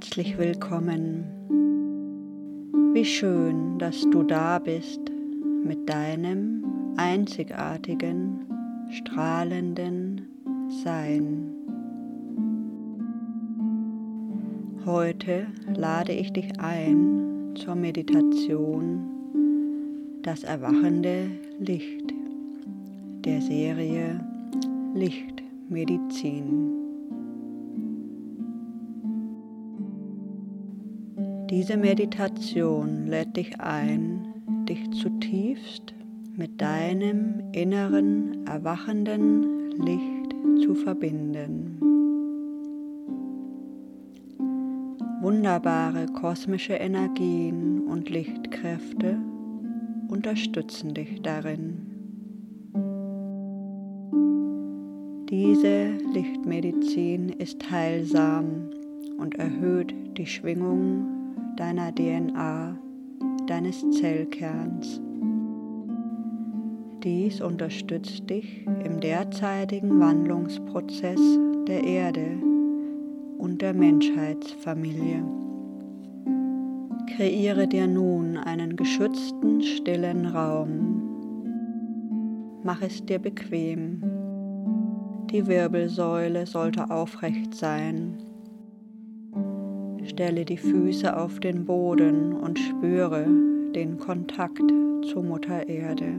Herzlich willkommen. Wie schön, dass du da bist mit deinem einzigartigen, strahlenden Sein. Heute lade ich dich ein zur Meditation Das erwachende Licht der Serie Lichtmedizin. Diese Meditation lädt dich ein, dich zutiefst mit deinem inneren, erwachenden Licht zu verbinden. Wunderbare kosmische Energien und Lichtkräfte unterstützen dich darin. Diese Lichtmedizin ist heilsam und erhöht die Schwingung deiner DNA, deines Zellkerns. Dies unterstützt dich im derzeitigen Wandlungsprozess der Erde und der Menschheitsfamilie. Kreiere dir nun einen geschützten, stillen Raum. Mach es dir bequem. Die Wirbelsäule sollte aufrecht sein. Stelle die Füße auf den Boden und spüre den Kontakt zu Mutter Erde.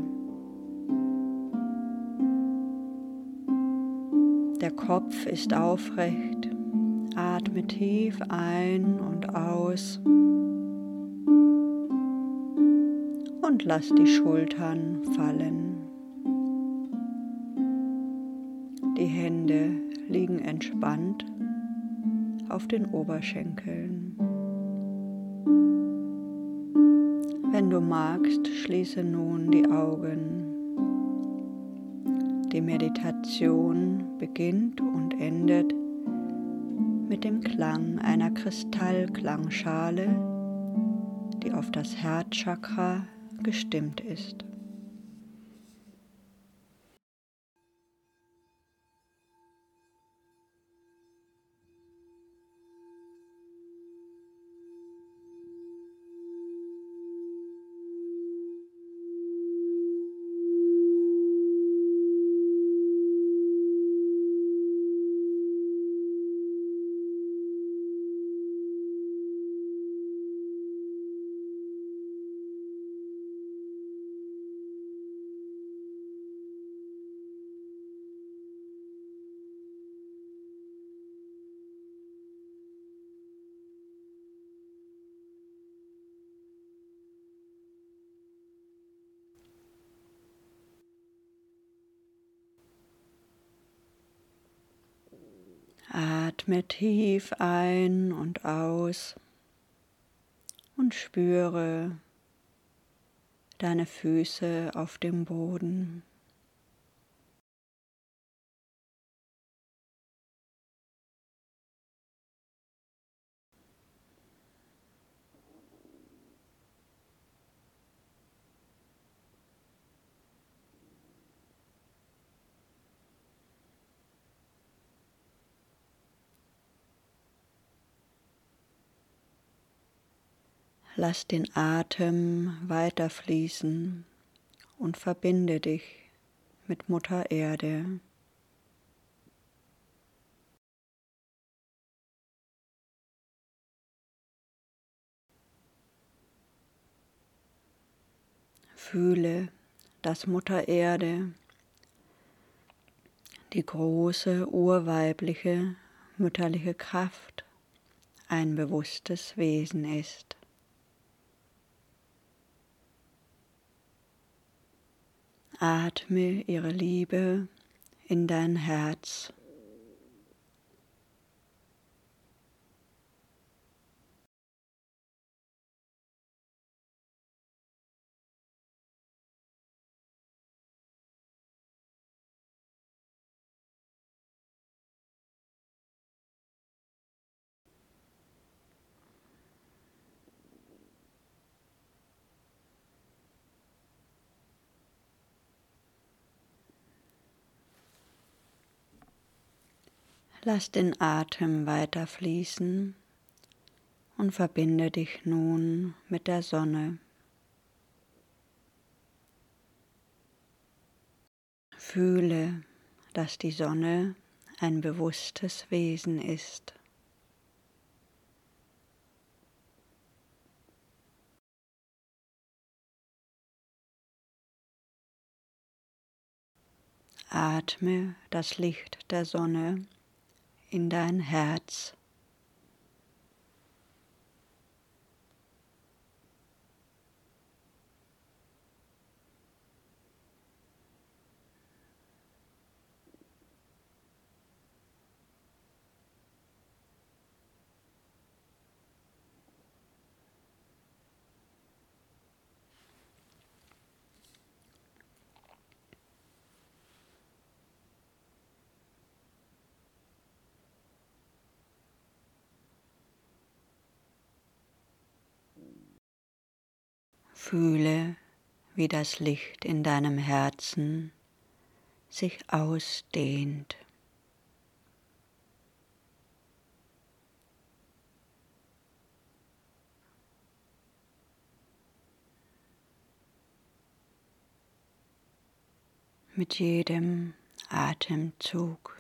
Der Kopf ist aufrecht. Atme tief ein und aus und lass die Schultern fallen. Die Hände liegen entspannt auf den Oberschenkeln. Wenn du magst, schließe nun die Augen. Die Meditation beginnt und endet mit dem Klang einer Kristallklangschale, die auf das Herzchakra gestimmt ist. Atme tief ein und aus und spüre deine Füße auf dem Boden. Lass den Atem weiterfließen und verbinde dich mit Mutter Erde. Fühle, dass Mutter Erde die große urweibliche mütterliche Kraft ein bewusstes Wesen ist. Atme ihre Liebe in dein Herz. Lass den Atem weiter fließen und verbinde dich nun mit der Sonne. Fühle, dass die Sonne ein bewusstes Wesen ist. Atme das Licht der Sonne in dein Herz. Fühle, wie das Licht in deinem Herzen sich ausdehnt. Mit jedem Atemzug.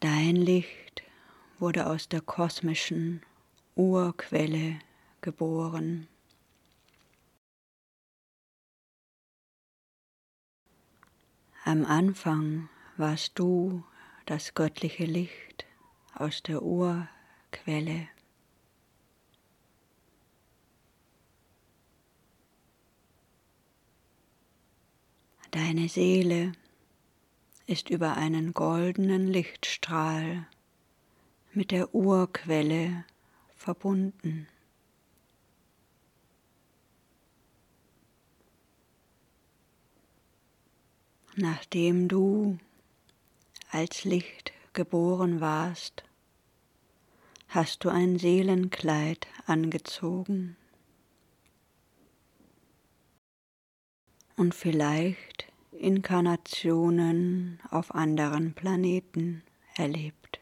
Dein Licht wurde aus der kosmischen Urquelle geboren. Am Anfang warst du das göttliche Licht aus der Urquelle. Deine Seele ist über einen goldenen Lichtstrahl mit der Urquelle verbunden. Nachdem du als Licht geboren warst, hast du ein Seelenkleid angezogen. Und vielleicht Inkarnationen auf anderen Planeten erlebt.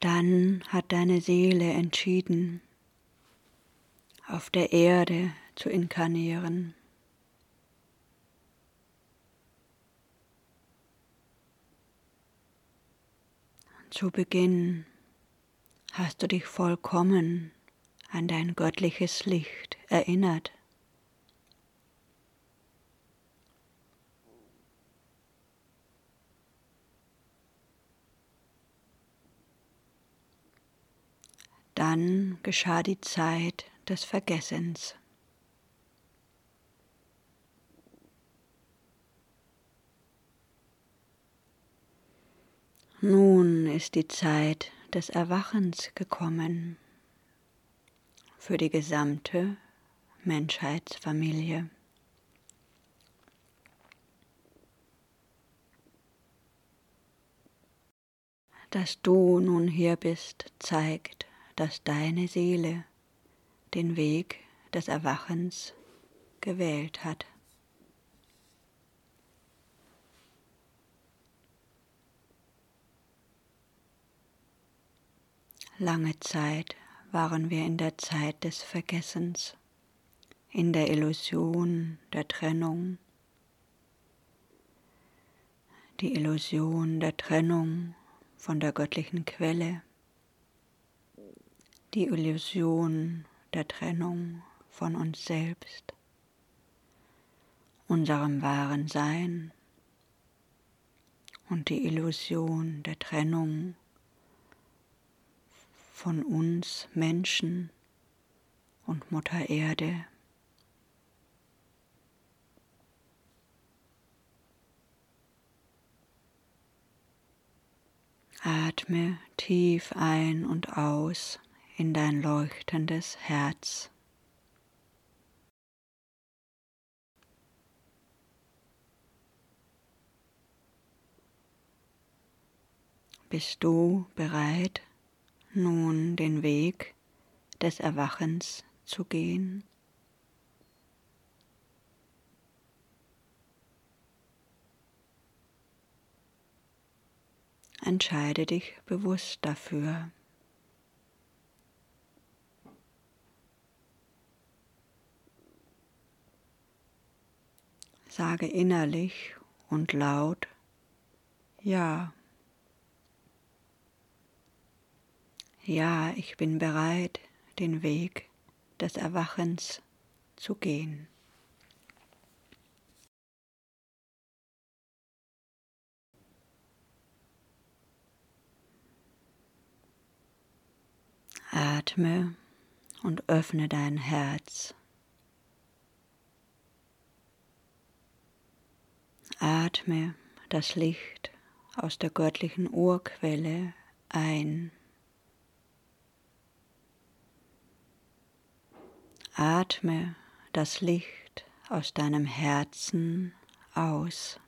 Dann hat deine Seele entschieden, auf der Erde zu inkarnieren. Zu Beginn hast du dich vollkommen an dein göttliches Licht erinnert. Dann geschah die Zeit des Vergessens. Nun ist die Zeit des Erwachens gekommen für die gesamte Menschheitsfamilie. Dass du nun hier bist, zeigt, dass deine Seele den Weg des Erwachens gewählt hat. Lange Zeit waren wir in der Zeit des Vergessens, in der Illusion der Trennung, die Illusion der Trennung von der göttlichen Quelle, die Illusion der Trennung von uns selbst, unserem wahren Sein. Und die Illusion der Trennung von uns Menschen und Mutter Erde. Atme tief ein und aus in dein leuchtendes Herz. Bist du bereit nun den Weg des Erwachens zu gehen? Entscheide dich bewusst dafür. Sage innerlich und laut Ja. Ja, ich bin bereit, den Weg des Erwachens zu gehen. Atme und öffne dein Herz. Atme das Licht aus der göttlichen Urquelle ein. Atme das Licht aus deinem Herzen aus.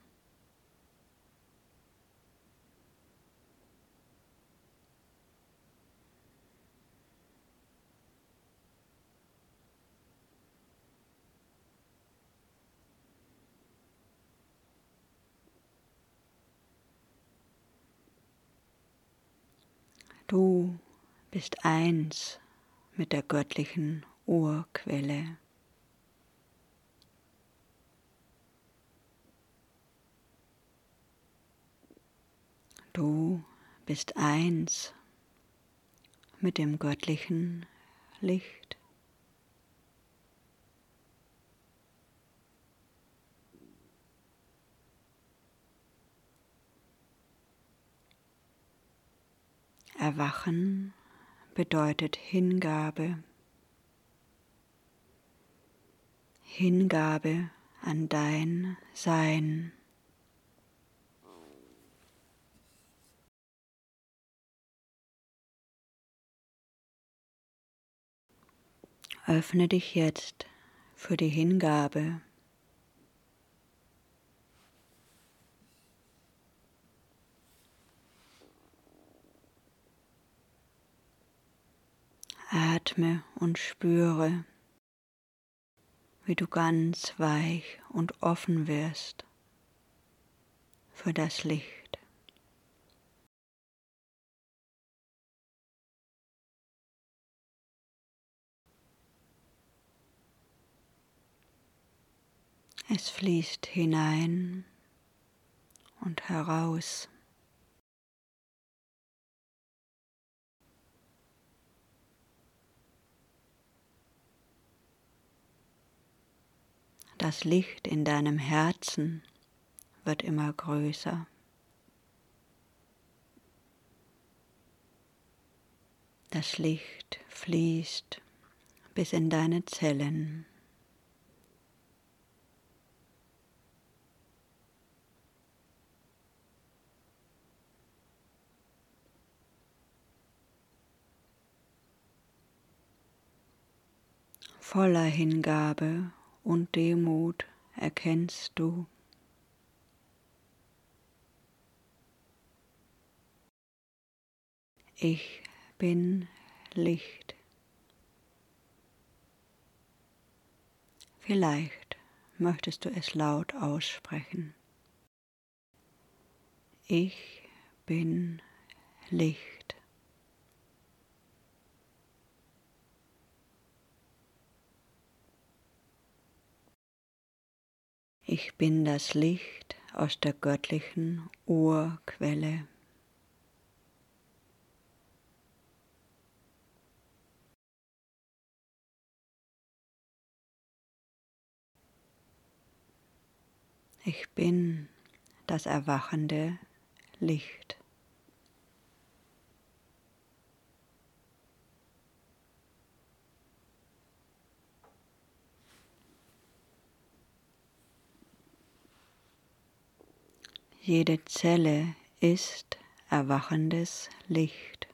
Du bist eins mit der göttlichen Urquelle. Du bist eins mit dem göttlichen Licht. Erwachen bedeutet Hingabe. Hingabe an dein Sein. Öffne dich jetzt für die Hingabe Atme und spüre, wie du ganz weich und offen wirst für das Licht. Es fließt hinein und heraus. Das Licht in deinem Herzen wird immer größer. Das Licht fließt bis in deine Zellen. Voller Hingabe und Demut erkennst du. Ich bin Licht. Vielleicht möchtest du es laut aussprechen. Ich bin Licht. Ich bin das Licht aus der göttlichen Urquelle. Ich bin das erwachende Licht. Jede Zelle ist erwachendes Licht.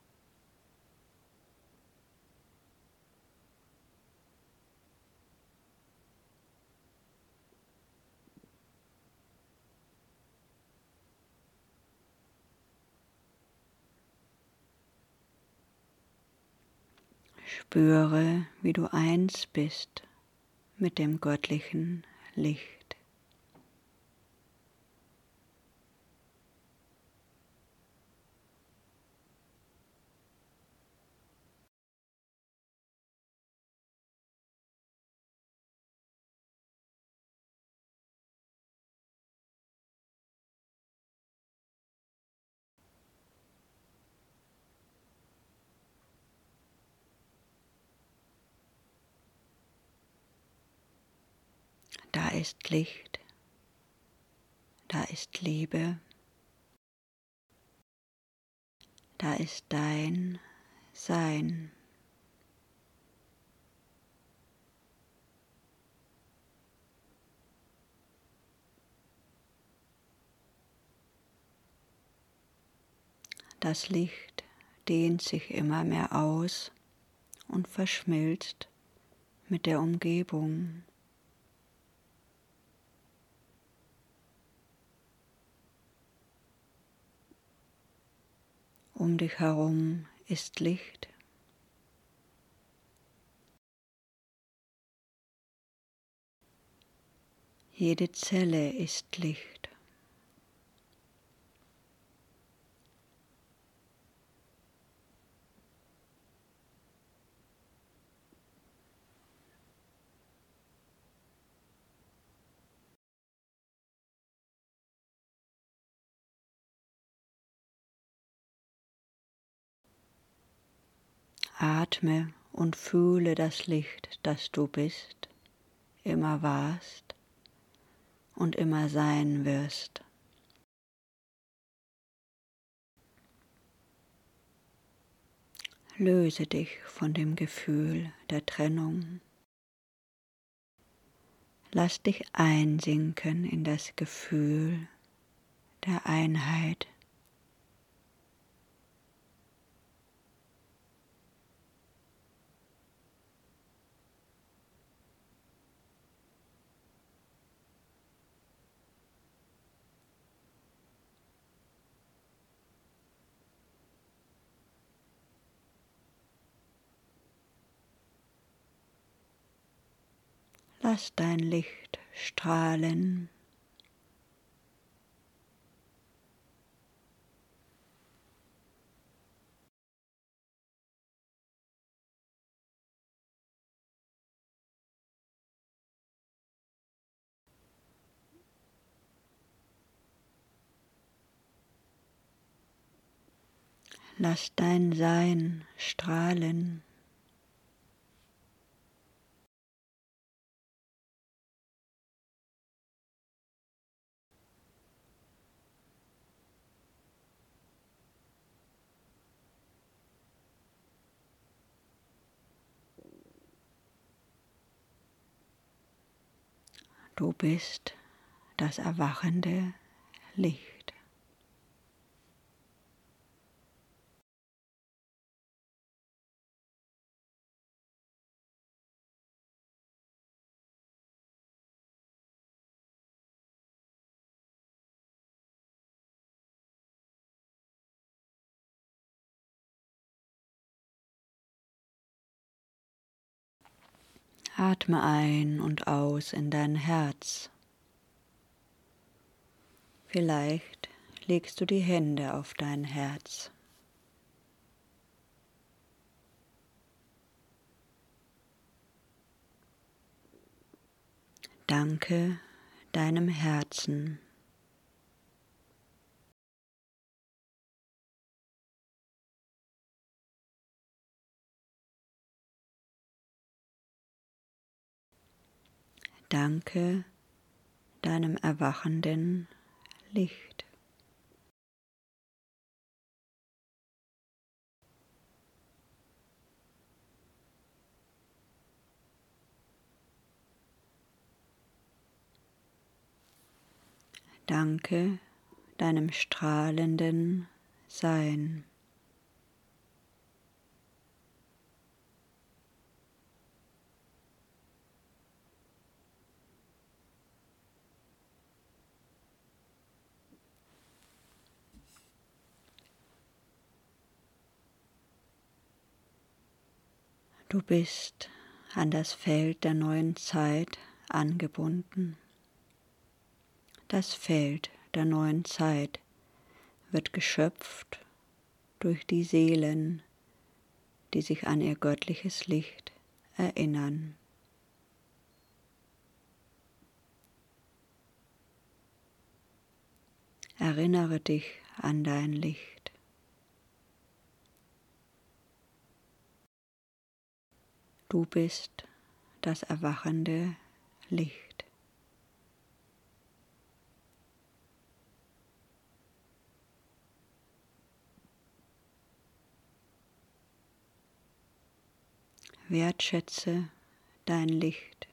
Spüre, wie du eins bist mit dem göttlichen Licht. Ist Licht, da ist Liebe, da ist dein Sein. Das Licht dehnt sich immer mehr aus und verschmilzt mit der Umgebung. Um dich herum ist Licht. Jede Zelle ist Licht. Atme und fühle das Licht, das du bist, immer warst und immer sein wirst. Löse dich von dem Gefühl der Trennung. Lass dich einsinken in das Gefühl der Einheit. Lass dein Licht strahlen. Lass dein Sein strahlen. Du bist das erwachende Licht. Atme ein und aus in dein Herz. Vielleicht legst du die Hände auf dein Herz. Danke deinem Herzen. Danke deinem erwachenden Licht. Danke deinem strahlenden Sein. Du bist an das Feld der neuen Zeit angebunden. Das Feld der neuen Zeit wird geschöpft durch die Seelen, die sich an ihr göttliches Licht erinnern. Erinnere dich an dein Licht. Du bist das erwachende Licht. Wertschätze dein Licht.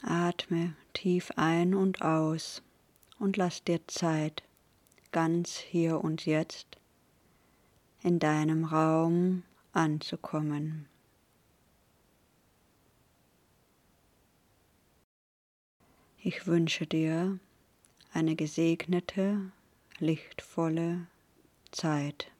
Atme tief ein und aus und lass dir Zeit, ganz hier und jetzt in deinem Raum anzukommen. Ich wünsche dir eine gesegnete, lichtvolle Zeit.